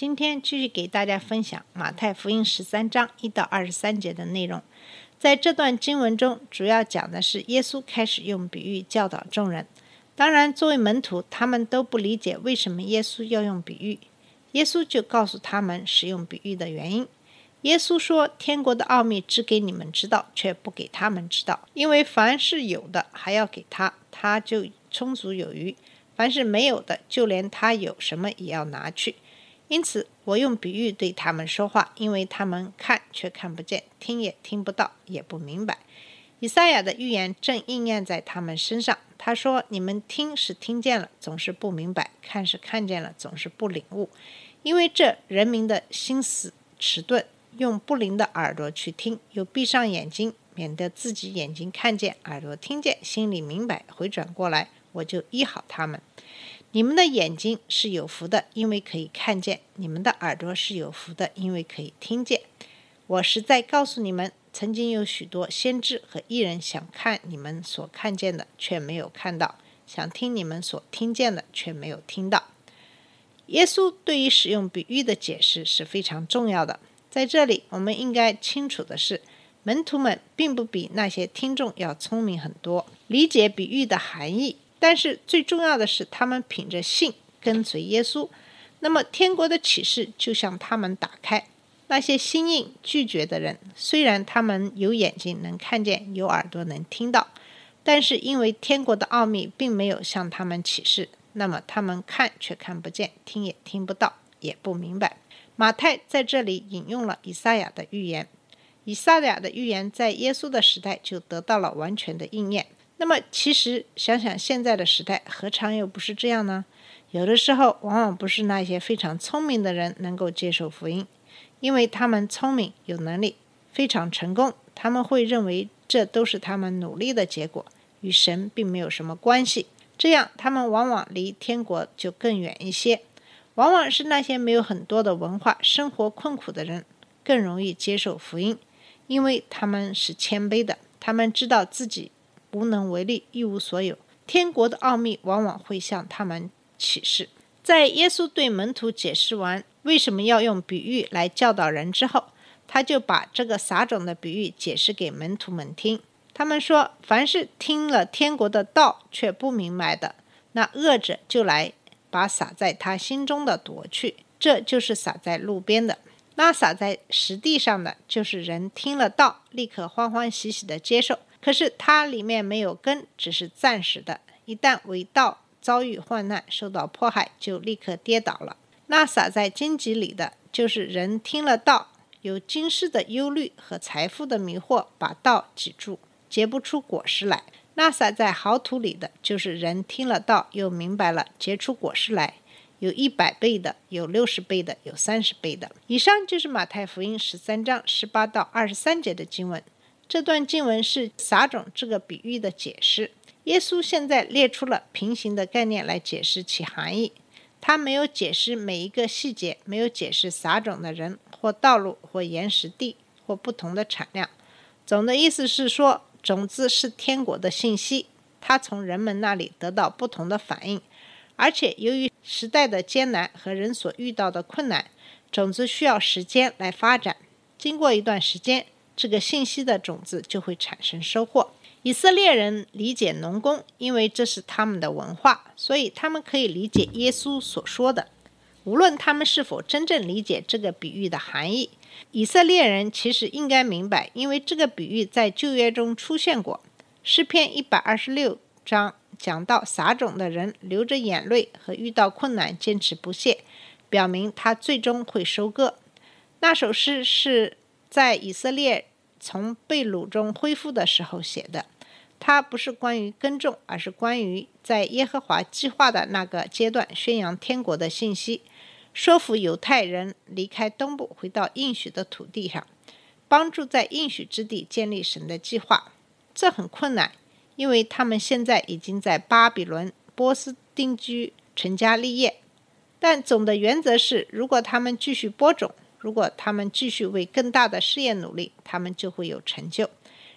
今天继续给大家分享马太福音十三章一到二十三节的内容。在这段经文中，主要讲的是耶稣开始用比喻教导众人。当然，作为门徒，他们都不理解为什么耶稣要用比喻。耶稣就告诉他们使用比喻的原因。耶稣说：“天国的奥秘只给你们知道，却不给他们知道，因为凡是有的还要给他，他就充足有余；凡是没有的，就连他有什么也要拿去。因此，我用比喻对他们说话，因为他们看却看不见，听也听不到，也不明白。以赛亚的预言正应验在他们身上。他说：“你们听是听见了，总是不明白；看是看见了，总是不领悟。因为这人民的心思迟钝，用不灵的耳朵去听，又闭上眼睛，免得自己眼睛看见，耳朵听见，心里明白，回转过来，我就医好他们。你们的眼睛是有福的，因为可以看见；你们的耳朵是有福的，因为可以听见。我实在告诉你们，曾经有许多先知和艺人想看你们所看见的，却没有看到；想听你们所听见的，却没有听到。耶稣对于使用比喻的解释是非常重要的。在这里，我们应该清楚的是，门徒们并不比那些听众要聪明很多，理解比喻的含义。但是最重要的是，他们凭着信跟随耶稣，那么天国的启示就向他们打开。那些心硬拒绝的人，虽然他们有眼睛能看见，有耳朵能听到，但是因为天国的奥秘并没有向他们启示，那么他们看却看不见，听也听不到，也不明白。马太在这里引用了以赛亚的预言，以赛亚的预言在耶稣的时代就得到了完全的应验。那么，其实想想现在的时代，何尝又不是这样呢？有的时候，往往不是那些非常聪明的人能够接受福音，因为他们聪明、有能力、非常成功，他们会认为这都是他们努力的结果，与神并没有什么关系。这样，他们往往离天国就更远一些。往往是那些没有很多的文化、生活困苦的人更容易接受福音，因为他们是谦卑的，他们知道自己无能为力、一无所有。天国的奥秘往往会向他们启示。在耶稣对门徒解释完为什么要用比喻来教导人之后，他就把这个撒种的比喻解释给门徒们听。他们说：“凡是听了天国的道却不明白的，那恶者就来。”把撒在他心中的夺去，这就是撒在路边的；那撒在实地上的，就是人听了道，立刻欢欢喜喜的接受。可是它里面没有根，只是暂时的。一旦为道遭遇患难，受到迫害，就立刻跌倒了。那撒在荆棘里的，就是人听了道，有今世的忧虑和财富的迷惑，把道挤住，结不出果实来。那撒在好土里的，就是人听了道，又明白了，结出果实来，有一百倍的，有六十倍的，有三十倍的。以上就是马太福音十三章十八到二十三节的经文。这段经文是撒种这个比喻的解释。耶稣现在列出了平行的概念来解释其含义。他没有解释每一个细节，没有解释撒种的人或道路或岩石地或不同的产量。总的意思是说。种子是天国的信息，它从人们那里得到不同的反应，而且由于时代的艰难和人所遇到的困难，种子需要时间来发展。经过一段时间，这个信息的种子就会产生收获。以色列人理解农工，因为这是他们的文化，所以他们可以理解耶稣所说的。无论他们是否真正理解这个比喻的含义。以色列人其实应该明白，因为这个比喻在旧约中出现过。诗篇一百二十六章讲到撒种的人流着眼泪和遇到困难坚持不懈，表明他最终会收割。那首诗是在以色列从被掳中恢复的时候写的，它不是关于耕种，而是关于在耶和华计划的那个阶段宣扬天国的信息。说服犹太人离开东部，回到应许的土地上。帮助在应许之地建立神的计划。这很困难，因为他们现在已经在巴比伦、波斯定居、成家立业。但总的原则是，如果他们继续播种，如果他们继续为更大的事业努力，他们就会有成就。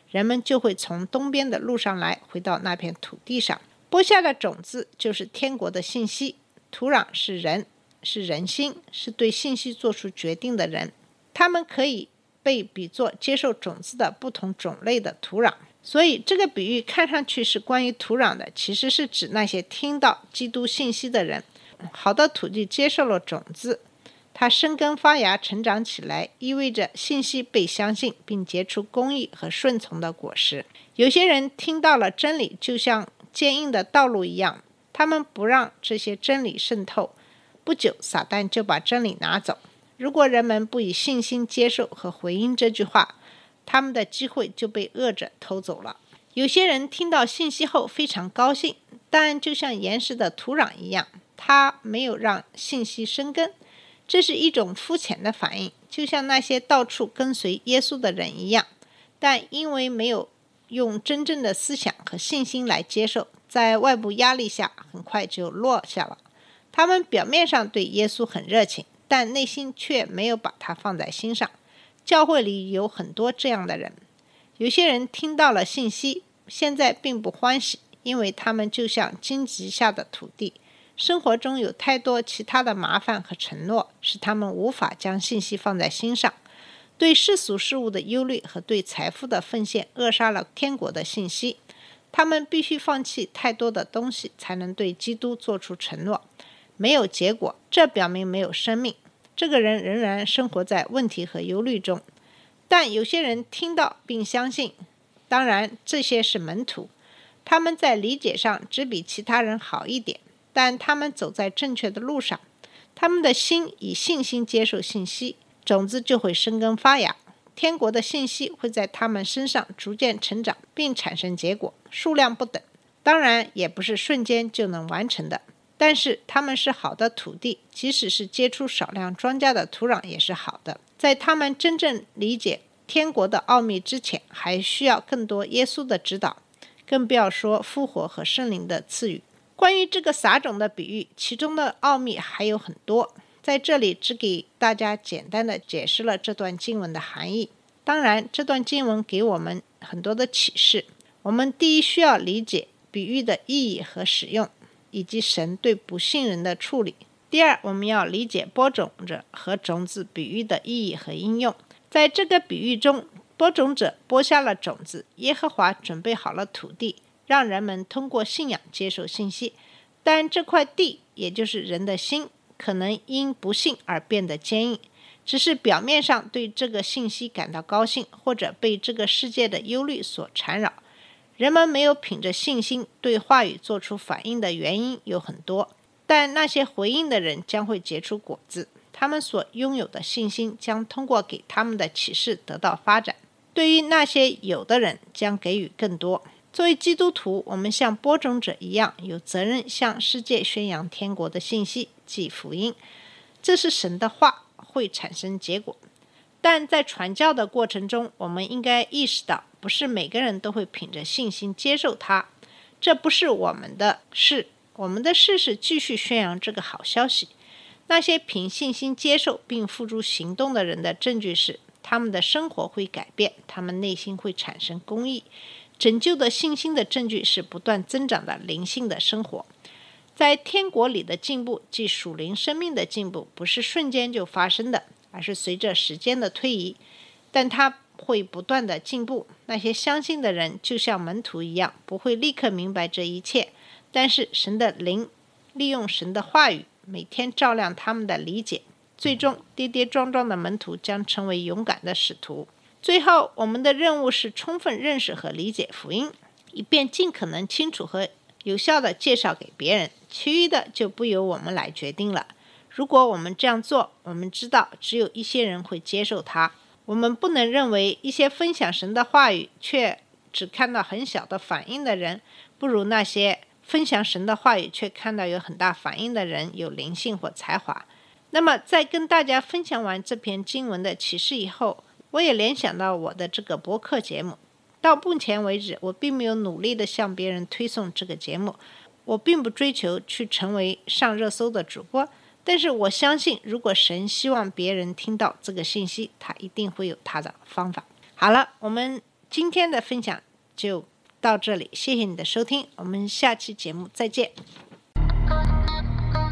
人们就会从东边的路上来，回到那片土地上。播下的种子就是天国的信息，土壤是人，是人心，是对信息做出决定的人。他们可以被比作接受种子的不同种类的土壤。所以，这个比喻看上去是关于土壤的，其实是指那些听到基督信息的人。好的土地接受了种子，它生根发芽、成长起来，意味着信息被相信，并结出公义和顺从的果实。有些人听到了真理，就像坚硬的道路一样，他们不让这些真理渗透。不久，撒旦就把真理拿走。如果人们不以信心接受和回应这句话，他们的机会就被恶者偷走了。有些人听到信息后非常高兴，但就像岩石的土壤一样。他没有让信息生根，这是一种肤浅的反应，就像那些到处跟随耶稣的人一样。但因为没有用真正的思想和信心来接受，在外部压力下很快就落下了。他们表面上对耶稣很热情，但内心却没有把他放在心上。教会里有很多这样的人。有些人听到了信息，现在并不欢喜，因为他们就像荆棘下的土地。生活中有太多其他的麻烦和承诺，使他们无法将信息放在心上。对世俗事物的忧虑和对财富的奉献扼杀了天国的信息。他们必须放弃太多的东西，才能对基督做出承诺。没有结果，这表明没有生命。这个人仍然生活在问题和忧虑中。但有些人听到并相信，当然这些是门徒，他们在理解上只比其他人好一点。但他们走在正确的路上，他们的心以信心接受信息，种子就会生根发芽。天国的信息会在他们身上逐渐成长，并产生结果，数量不等，当然也不是瞬间就能完成的。但是他们是好的土地，即使是结出少量庄稼的土壤也是好的。在他们真正理解天国的奥秘之前，还需要更多耶稣的指导，更不要说复活和圣灵的赐予。关于这个撒种的比喻，其中的奥秘还有很多，在这里只给大家简单的解释了这段经文的含义。当然，这段经文给我们很多的启示。我们第一需要理解比喻的意义和使用，以及神对不信人的处理。第二，我们要理解播种者和种子比喻的意义和应用。在这个比喻中，播种者播下了种子，耶和华准备好了土地。让人们通过信仰接受信息，但这块地，也就是人的心，可能因不信而变得坚硬，只是表面上对这个信息感到高兴，或者被这个世界的忧虑所缠绕。人们没有凭着信心对话语做出反应的原因有很多，但那些回应的人将会结出果子，他们所拥有的信心将通过给他们的启示得到发展。对于那些有的人，将给予更多。作为基督徒，我们像播种者一样，有责任向世界宣扬天国的信息，即福音。这是神的话，会产生结果。但在传教的过程中，我们应该意识到，不是每个人都会凭着信心接受它。这不是我们的事，我们的事是继续宣扬这个好消息。那些凭信心接受并付诸行动的人的证据是，他们的生活会改变，他们内心会产生公义。拯救的信心的证据是不断增长的灵性的生活，在天国里的进步，即属灵生命的进步，不是瞬间就发生的，而是随着时间的推移，但它会不断的进步。那些相信的人就像门徒一样，不会立刻明白这一切，但是神的灵利用神的话语，每天照亮他们的理解，最终跌跌撞撞的门徒将成为勇敢的使徒。最后，我们的任务是充分认识和理解福音，以便尽可能清楚和有效地介绍给别人。其余的就不由我们来决定了。如果我们这样做，我们知道只有一些人会接受它。我们不能认为一些分享神的话语却只看到很小的反应的人，不如那些分享神的话语却看到有很大反应的人有灵性或才华。那么，在跟大家分享完这篇经文的启示以后，我也联想到我的这个博客节目。到目前为止，我并没有努力的向别人推送这个节目，我并不追求去成为上热搜的主播。但是我相信，如果神希望别人听到这个信息，他一定会有他的方法。好了，我们今天的分享就到这里，谢谢你的收听，我们下期节目再见。